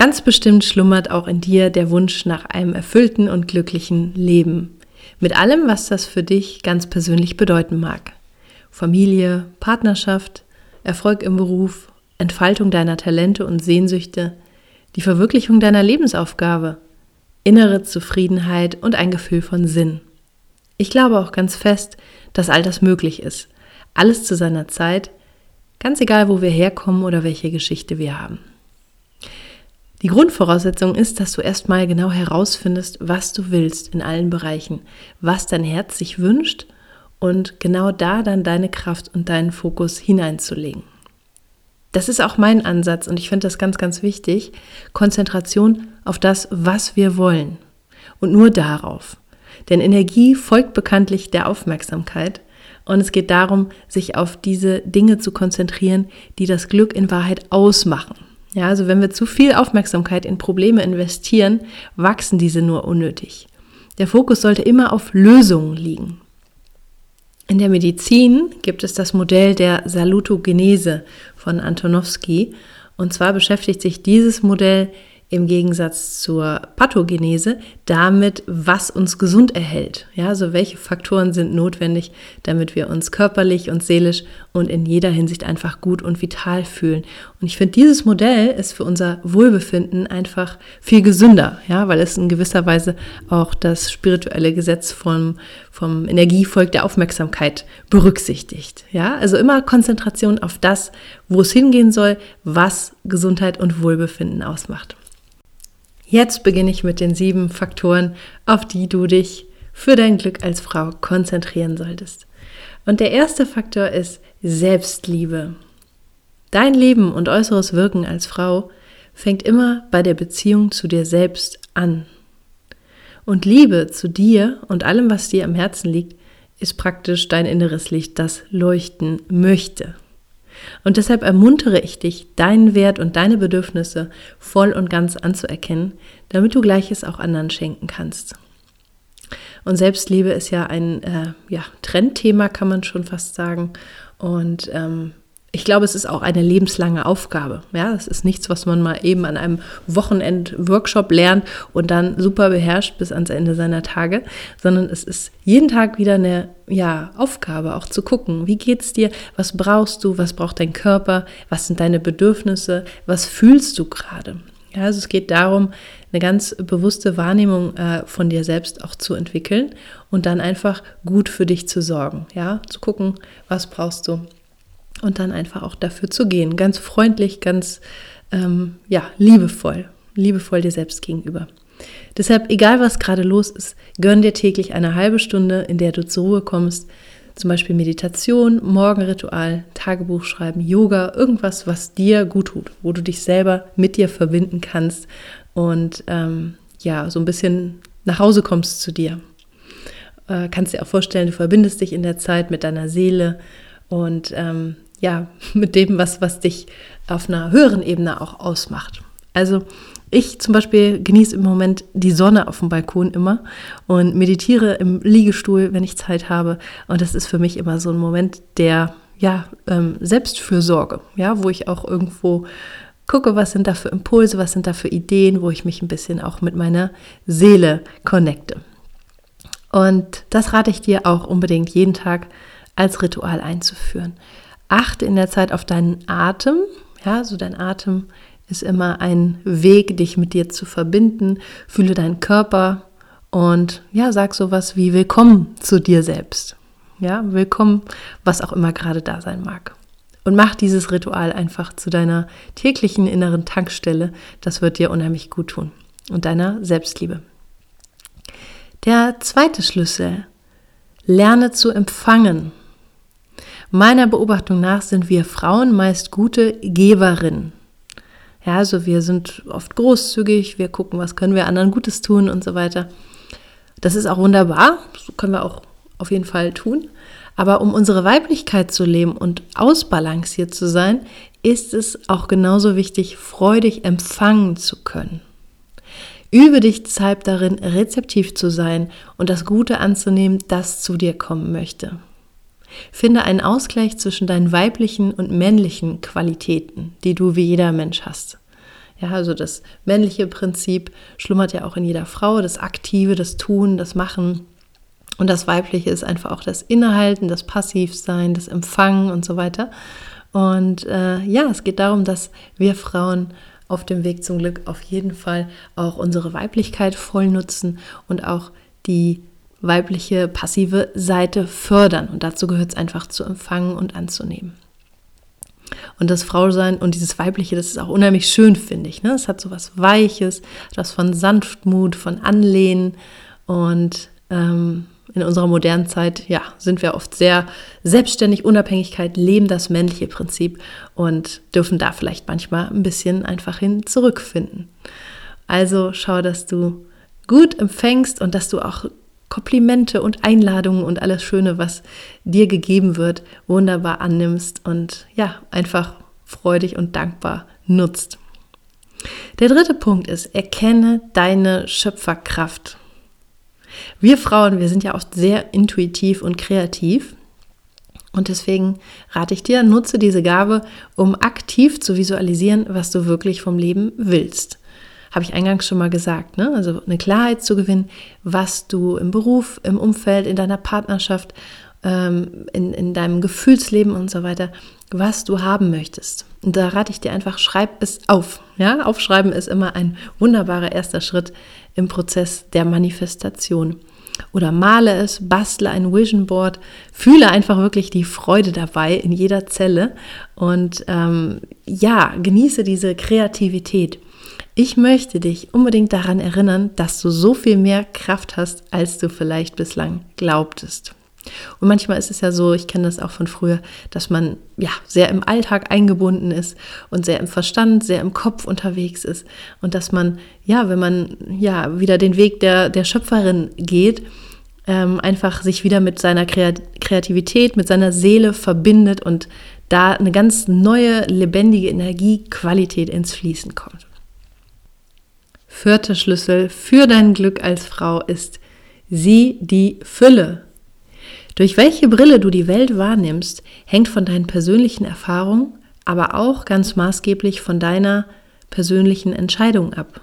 Ganz bestimmt schlummert auch in dir der Wunsch nach einem erfüllten und glücklichen Leben. Mit allem, was das für dich ganz persönlich bedeuten mag. Familie, Partnerschaft, Erfolg im Beruf, Entfaltung deiner Talente und Sehnsüchte, die Verwirklichung deiner Lebensaufgabe, innere Zufriedenheit und ein Gefühl von Sinn. Ich glaube auch ganz fest, dass all das möglich ist. Alles zu seiner Zeit, ganz egal, wo wir herkommen oder welche Geschichte wir haben. Die Grundvoraussetzung ist, dass du erstmal genau herausfindest, was du willst in allen Bereichen, was dein Herz sich wünscht und genau da dann deine Kraft und deinen Fokus hineinzulegen. Das ist auch mein Ansatz und ich finde das ganz, ganz wichtig. Konzentration auf das, was wir wollen und nur darauf. Denn Energie folgt bekanntlich der Aufmerksamkeit und es geht darum, sich auf diese Dinge zu konzentrieren, die das Glück in Wahrheit ausmachen. Ja, also wenn wir zu viel Aufmerksamkeit in Probleme investieren, wachsen diese nur unnötig. Der Fokus sollte immer auf Lösungen liegen. In der Medizin gibt es das Modell der Salutogenese von Antonowski. Und zwar beschäftigt sich dieses Modell im Gegensatz zur Pathogenese damit, was uns gesund erhält. Ja, also welche Faktoren sind notwendig, damit wir uns körperlich und seelisch und in jeder Hinsicht einfach gut und vital fühlen. Und ich finde, dieses Modell ist für unser Wohlbefinden einfach viel gesünder, ja, weil es in gewisser Weise auch das spirituelle Gesetz vom, vom Energievolk der Aufmerksamkeit berücksichtigt. Ja, also immer Konzentration auf das, wo es hingehen soll, was Gesundheit und Wohlbefinden ausmacht. Jetzt beginne ich mit den sieben Faktoren, auf die du dich für dein Glück als Frau konzentrieren solltest. Und der erste Faktor ist Selbstliebe. Dein Leben und äußeres Wirken als Frau fängt immer bei der Beziehung zu dir selbst an. Und Liebe zu dir und allem, was dir am Herzen liegt, ist praktisch dein inneres Licht, das leuchten möchte. Und deshalb ermuntere ich dich, deinen Wert und deine Bedürfnisse voll und ganz anzuerkennen, damit du Gleiches auch anderen schenken kannst. Und Selbstliebe ist ja ein äh, ja, Trendthema, kann man schon fast sagen. Und ähm, ich glaube, es ist auch eine lebenslange Aufgabe. Ja, es ist nichts, was man mal eben an einem Wochenend-Workshop lernt und dann super beherrscht bis ans Ende seiner Tage, sondern es ist jeden Tag wieder eine ja, Aufgabe, auch zu gucken, wie geht's dir, was brauchst du, was braucht dein Körper, was sind deine Bedürfnisse, was fühlst du gerade. Ja, also es geht darum, eine ganz bewusste Wahrnehmung äh, von dir selbst auch zu entwickeln und dann einfach gut für dich zu sorgen. Ja, zu gucken, was brauchst du, und dann einfach auch dafür zu gehen. Ganz freundlich, ganz ähm, ja, liebevoll, liebevoll dir selbst gegenüber. Deshalb, egal was gerade los ist, gönn dir täglich eine halbe Stunde, in der du zur Ruhe kommst. Zum Beispiel Meditation, Morgenritual, Tagebuch schreiben, Yoga, irgendwas, was dir gut tut, wo du dich selber mit dir verbinden kannst und ähm, ja, so ein bisschen nach Hause kommst zu dir. Äh, kannst dir auch vorstellen, du verbindest dich in der Zeit mit deiner Seele und ähm, ja, mit dem, was, was dich auf einer höheren Ebene auch ausmacht. Also ich zum Beispiel genieße im Moment die Sonne auf dem Balkon immer und meditiere im Liegestuhl, wenn ich Zeit habe. Und das ist für mich immer so ein Moment der ja, ähm, Selbstfürsorge, ja, wo ich auch irgendwo gucke, was sind da für Impulse, was sind da für Ideen, wo ich mich ein bisschen auch mit meiner Seele connecte. Und das rate ich dir auch unbedingt jeden Tag als Ritual einzuführen. Achte in der Zeit auf deinen Atem. Ja, so dein Atem ist immer ein Weg, dich mit dir zu verbinden. Fühle deinen Körper und ja, sag sowas wie Willkommen zu dir selbst. Ja, willkommen, was auch immer gerade da sein mag. Und mach dieses Ritual einfach zu deiner täglichen inneren Tankstelle. Das wird dir unheimlich gut tun und deiner Selbstliebe. Der zweite Schlüssel. Lerne zu empfangen. Meiner Beobachtung nach sind wir Frauen meist gute Geberinnen. Ja, also wir sind oft großzügig, wir gucken, was können wir anderen Gutes tun und so weiter. Das ist auch wunderbar, so können wir auch auf jeden Fall tun. Aber um unsere Weiblichkeit zu leben und ausbalanciert zu sein, ist es auch genauso wichtig, freudig empfangen zu können. Übe dich deshalb darin, rezeptiv zu sein und das Gute anzunehmen, das zu dir kommen möchte. Finde einen Ausgleich zwischen deinen weiblichen und männlichen Qualitäten, die du wie jeder Mensch hast. Ja, also das männliche Prinzip schlummert ja auch in jeder Frau, das Aktive, das Tun, das Machen. Und das Weibliche ist einfach auch das Innehalten, das Passivsein, das Empfangen und so weiter. Und äh, ja, es geht darum, dass wir Frauen auf dem Weg zum Glück auf jeden Fall auch unsere Weiblichkeit voll nutzen und auch die weibliche passive Seite fördern. Und dazu gehört es einfach zu empfangen und anzunehmen. Und das Frausein und dieses Weibliche, das ist auch unheimlich schön, finde ich. Ne? Es hat so was Weiches, etwas von Sanftmut, von Anlehnen. Und ähm, in unserer modernen Zeit, ja, sind wir oft sehr selbstständig, Unabhängigkeit, leben das männliche Prinzip und dürfen da vielleicht manchmal ein bisschen einfach hin zurückfinden. Also schau, dass du gut empfängst und dass du auch Komplimente und Einladungen und alles Schöne, was dir gegeben wird, wunderbar annimmst und ja, einfach freudig und dankbar nutzt. Der dritte Punkt ist, erkenne deine Schöpferkraft. Wir Frauen, wir sind ja oft sehr intuitiv und kreativ. Und deswegen rate ich dir, nutze diese Gabe, um aktiv zu visualisieren, was du wirklich vom Leben willst habe ich eingangs schon mal gesagt, ne? also eine Klarheit zu gewinnen, was du im Beruf, im Umfeld, in deiner Partnerschaft, ähm, in, in deinem Gefühlsleben und so weiter, was du haben möchtest. Und da rate ich dir einfach, schreib es auf. Ja, aufschreiben ist immer ein wunderbarer erster Schritt im Prozess der Manifestation. Oder male es, bastle ein Vision Board, fühle einfach wirklich die Freude dabei in jeder Zelle und ähm, ja, genieße diese Kreativität. Ich möchte dich unbedingt daran erinnern, dass du so viel mehr Kraft hast, als du vielleicht bislang glaubtest. Und manchmal ist es ja so, ich kenne das auch von früher, dass man ja sehr im Alltag eingebunden ist und sehr im Verstand, sehr im Kopf unterwegs ist und dass man ja, wenn man ja wieder den Weg der der Schöpferin geht, ähm, einfach sich wieder mit seiner Kreativität, mit seiner Seele verbindet und da eine ganz neue lebendige Energiequalität ins Fließen kommt. Vierter Schlüssel für dein Glück als Frau ist, sieh die Fülle. Durch welche Brille du die Welt wahrnimmst, hängt von deinen persönlichen Erfahrungen, aber auch ganz maßgeblich von deiner persönlichen Entscheidung ab.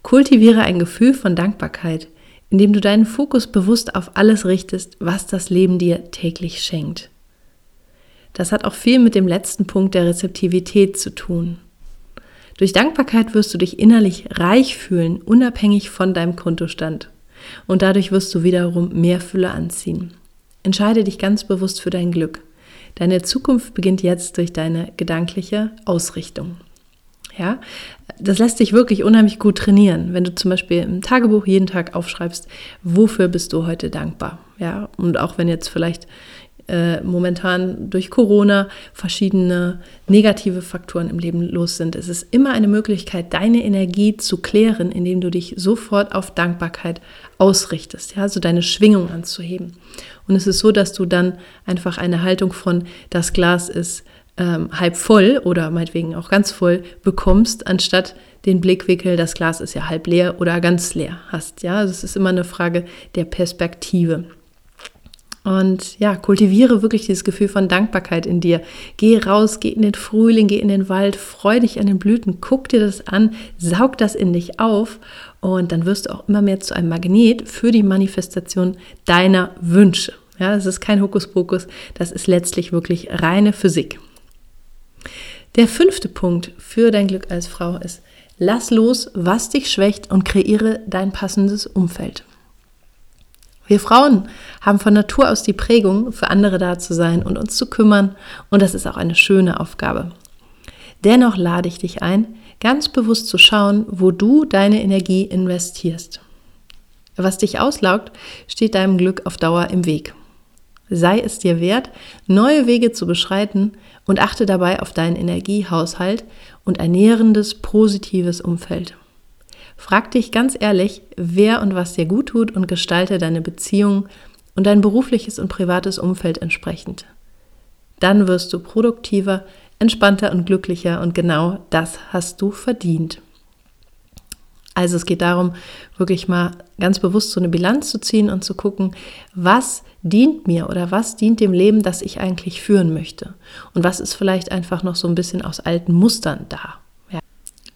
Kultiviere ein Gefühl von Dankbarkeit, indem du deinen Fokus bewusst auf alles richtest, was das Leben dir täglich schenkt. Das hat auch viel mit dem letzten Punkt der Rezeptivität zu tun. Durch Dankbarkeit wirst du dich innerlich reich fühlen, unabhängig von deinem Kontostand. Und dadurch wirst du wiederum mehr Fülle anziehen. Entscheide dich ganz bewusst für dein Glück. Deine Zukunft beginnt jetzt durch deine gedankliche Ausrichtung. Ja, das lässt sich wirklich unheimlich gut trainieren, wenn du zum Beispiel im Tagebuch jeden Tag aufschreibst, wofür bist du heute dankbar. Ja, und auch wenn jetzt vielleicht äh, momentan durch Corona verschiedene negative Faktoren im Leben los sind. Es ist immer eine Möglichkeit, deine Energie zu klären, indem du dich sofort auf Dankbarkeit ausrichtest, ja, also deine Schwingung anzuheben. Und es ist so, dass du dann einfach eine Haltung von das Glas ist ähm, halb voll oder meinetwegen auch ganz voll bekommst, anstatt den Blickwinkel, das Glas ist ja halb leer oder ganz leer hast. Ja, also es ist immer eine Frage der Perspektive. Und ja, kultiviere wirklich dieses Gefühl von Dankbarkeit in dir. Geh raus, geh in den Frühling, geh in den Wald, freu dich an den Blüten, guck dir das an, saug das in dich auf und dann wirst du auch immer mehr zu einem Magnet für die Manifestation deiner Wünsche. Ja, es ist kein Hokuspokus, das ist letztlich wirklich reine Physik. Der fünfte Punkt für dein Glück als Frau ist, lass los, was dich schwächt und kreiere dein passendes Umfeld. Wir Frauen haben von Natur aus die Prägung, für andere da zu sein und uns zu kümmern, und das ist auch eine schöne Aufgabe. Dennoch lade ich dich ein, ganz bewusst zu schauen, wo du deine Energie investierst. Was dich auslaugt, steht deinem Glück auf Dauer im Weg. Sei es dir wert, neue Wege zu beschreiten und achte dabei auf deinen Energiehaushalt und ein nährendes, positives Umfeld. Frag dich ganz ehrlich, wer und was dir gut tut und gestalte deine Beziehung und dein berufliches und privates Umfeld entsprechend. Dann wirst du produktiver, entspannter und glücklicher und genau das hast du verdient. Also es geht darum, wirklich mal ganz bewusst so eine Bilanz zu ziehen und zu gucken, was dient mir oder was dient dem Leben, das ich eigentlich führen möchte. Und was ist vielleicht einfach noch so ein bisschen aus alten Mustern da.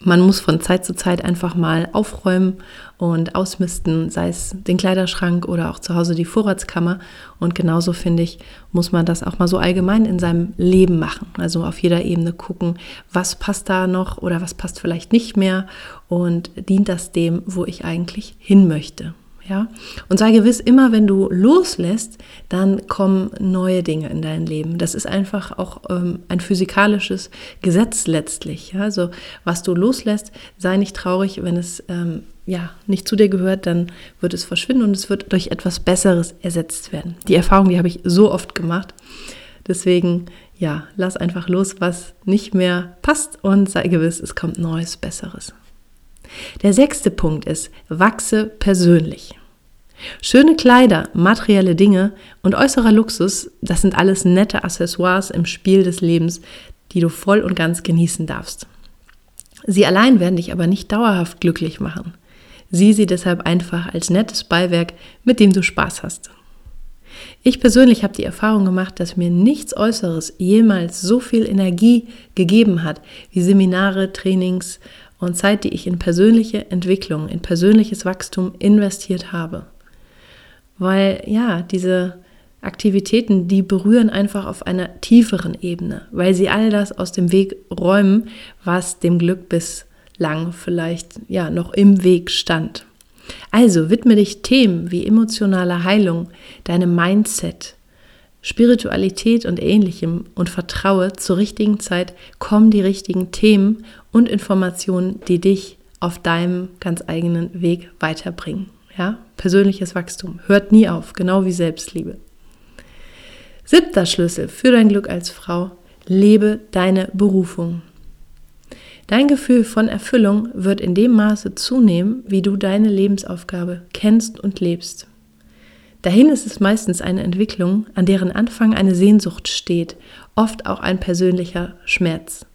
Man muss von Zeit zu Zeit einfach mal aufräumen und ausmisten, sei es den Kleiderschrank oder auch zu Hause die Vorratskammer. Und genauso finde ich, muss man das auch mal so allgemein in seinem Leben machen. Also auf jeder Ebene gucken, was passt da noch oder was passt vielleicht nicht mehr und dient das dem, wo ich eigentlich hin möchte. Ja? Und sei gewiss, immer wenn du loslässt, dann kommen neue Dinge in dein Leben. Das ist einfach auch ähm, ein physikalisches Gesetz letztlich. Ja? Also was du loslässt, sei nicht traurig, wenn es ähm, ja nicht zu dir gehört, dann wird es verschwinden und es wird durch etwas Besseres ersetzt werden. Die Erfahrung, die habe ich so oft gemacht. Deswegen, ja, lass einfach los, was nicht mehr passt und sei gewiss, es kommt Neues, Besseres. Der sechste Punkt ist, wachse persönlich. Schöne Kleider, materielle Dinge und äußerer Luxus, das sind alles nette Accessoires im Spiel des Lebens, die du voll und ganz genießen darfst. Sie allein werden dich aber nicht dauerhaft glücklich machen. Sieh sie deshalb einfach als nettes Beiwerk, mit dem du Spaß hast. Ich persönlich habe die Erfahrung gemacht, dass mir nichts Äußeres jemals so viel Energie gegeben hat wie Seminare, Trainings und Zeit, die ich in persönliche Entwicklung, in persönliches Wachstum investiert habe. Weil ja, diese Aktivitäten, die berühren einfach auf einer tieferen Ebene, weil sie all das aus dem Weg räumen, was dem Glück bislang vielleicht ja noch im Weg stand. Also widme dich Themen wie emotionale Heilung, deinem Mindset, Spiritualität und ähnlichem und vertraue, zur richtigen Zeit kommen die richtigen Themen und Informationen, die dich auf deinem ganz eigenen Weg weiterbringen. Ja, persönliches Wachstum hört nie auf, genau wie Selbstliebe. Siebter Schlüssel für dein Glück als Frau, lebe deine Berufung. Dein Gefühl von Erfüllung wird in dem Maße zunehmen, wie du deine Lebensaufgabe kennst und lebst. Dahin ist es meistens eine Entwicklung, an deren Anfang eine Sehnsucht steht, oft auch ein persönlicher Schmerz.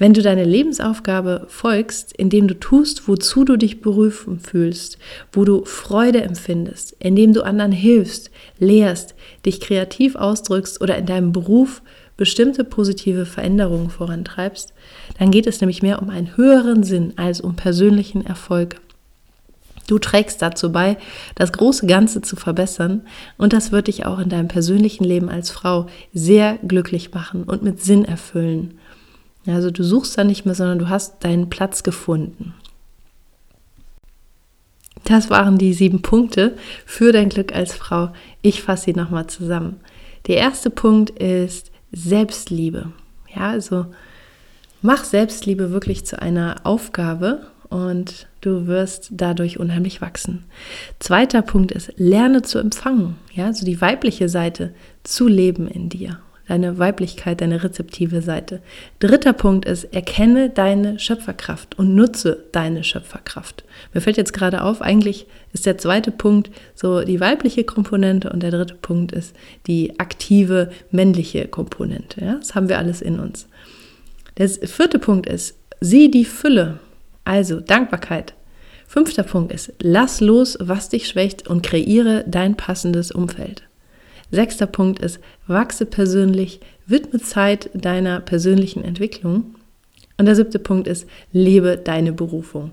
Wenn du deine Lebensaufgabe folgst, indem du tust, wozu du dich berufen fühlst, wo du Freude empfindest, indem du anderen hilfst, lehrst, dich kreativ ausdrückst oder in deinem Beruf bestimmte positive Veränderungen vorantreibst, dann geht es nämlich mehr um einen höheren Sinn als um persönlichen Erfolg. Du trägst dazu bei, das große Ganze zu verbessern und das wird dich auch in deinem persönlichen Leben als Frau sehr glücklich machen und mit Sinn erfüllen. Also du suchst da nicht mehr, sondern du hast deinen Platz gefunden. Das waren die sieben Punkte für dein Glück als Frau. Ich fasse sie nochmal zusammen. Der erste Punkt ist Selbstliebe. Ja, also mach Selbstliebe wirklich zu einer Aufgabe und du wirst dadurch unheimlich wachsen. Zweiter Punkt ist, lerne zu empfangen, ja, so also die weibliche Seite zu leben in dir, deine Weiblichkeit, deine rezeptive Seite. Dritter Punkt ist, erkenne deine Schöpferkraft und nutze deine Schöpferkraft. Mir fällt jetzt gerade auf, eigentlich ist der zweite Punkt so die weibliche Komponente und der dritte Punkt ist die aktive männliche Komponente. Ja, das haben wir alles in uns. Der vierte Punkt ist, sieh die Fülle also Dankbarkeit. Fünfter Punkt ist, lass los, was dich schwächt und kreiere dein passendes Umfeld. Sechster Punkt ist, wachse persönlich, widme Zeit deiner persönlichen Entwicklung. Und der siebte Punkt ist, lebe deine Berufung.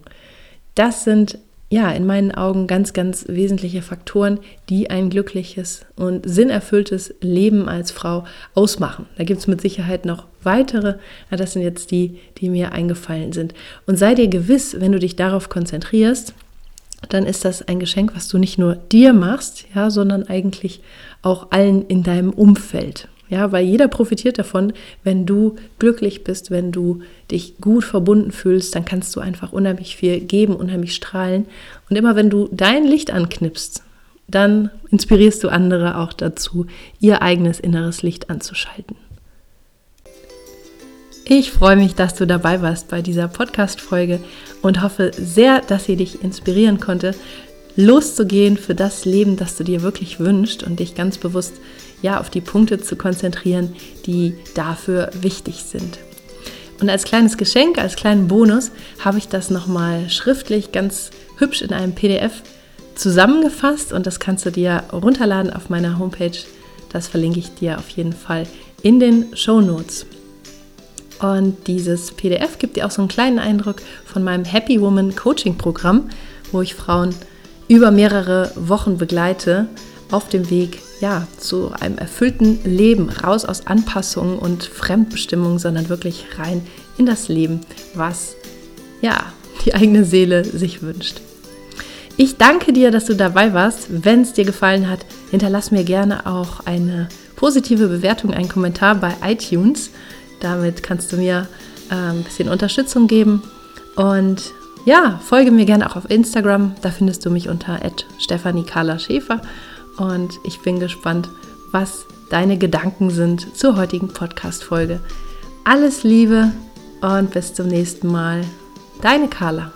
Das sind ja, in meinen Augen ganz, ganz wesentliche Faktoren, die ein glückliches und sinnerfülltes Leben als Frau ausmachen. Da gibt es mit Sicherheit noch weitere, aber das sind jetzt die, die mir eingefallen sind. Und sei dir gewiss, wenn du dich darauf konzentrierst, dann ist das ein Geschenk, was du nicht nur dir machst, ja, sondern eigentlich auch allen in deinem Umfeld. Ja, weil jeder profitiert davon, wenn du glücklich bist, wenn du dich gut verbunden fühlst, dann kannst du einfach unheimlich viel geben, unheimlich strahlen. Und immer wenn du dein Licht anknipst, dann inspirierst du andere auch dazu, ihr eigenes inneres Licht anzuschalten. Ich freue mich, dass du dabei warst bei dieser Podcast-Folge und hoffe sehr, dass sie dich inspirieren konnte, loszugehen für das Leben, das du dir wirklich wünschst und dich ganz bewusst ja auf die Punkte zu konzentrieren, die dafür wichtig sind. Und als kleines Geschenk, als kleinen Bonus habe ich das nochmal schriftlich ganz hübsch in einem PDF zusammengefasst und das kannst du dir runterladen auf meiner Homepage. Das verlinke ich dir auf jeden Fall in den Show Notes. Und dieses PDF gibt dir auch so einen kleinen Eindruck von meinem Happy Woman Coaching Programm, wo ich Frauen über mehrere Wochen begleite auf dem Weg ja, zu einem erfüllten Leben, raus aus Anpassungen und Fremdbestimmung, sondern wirklich rein in das Leben, was ja, die eigene Seele sich wünscht. Ich danke dir, dass du dabei warst. Wenn es dir gefallen hat, hinterlass mir gerne auch eine positive Bewertung, einen Kommentar bei iTunes. Damit kannst du mir äh, ein bisschen Unterstützung geben. Und ja, folge mir gerne auch auf Instagram. Da findest du mich unter Stefanie Carla Schäfer. Und ich bin gespannt, was deine Gedanken sind zur heutigen Podcast-Folge. Alles Liebe und bis zum nächsten Mal. Deine Carla.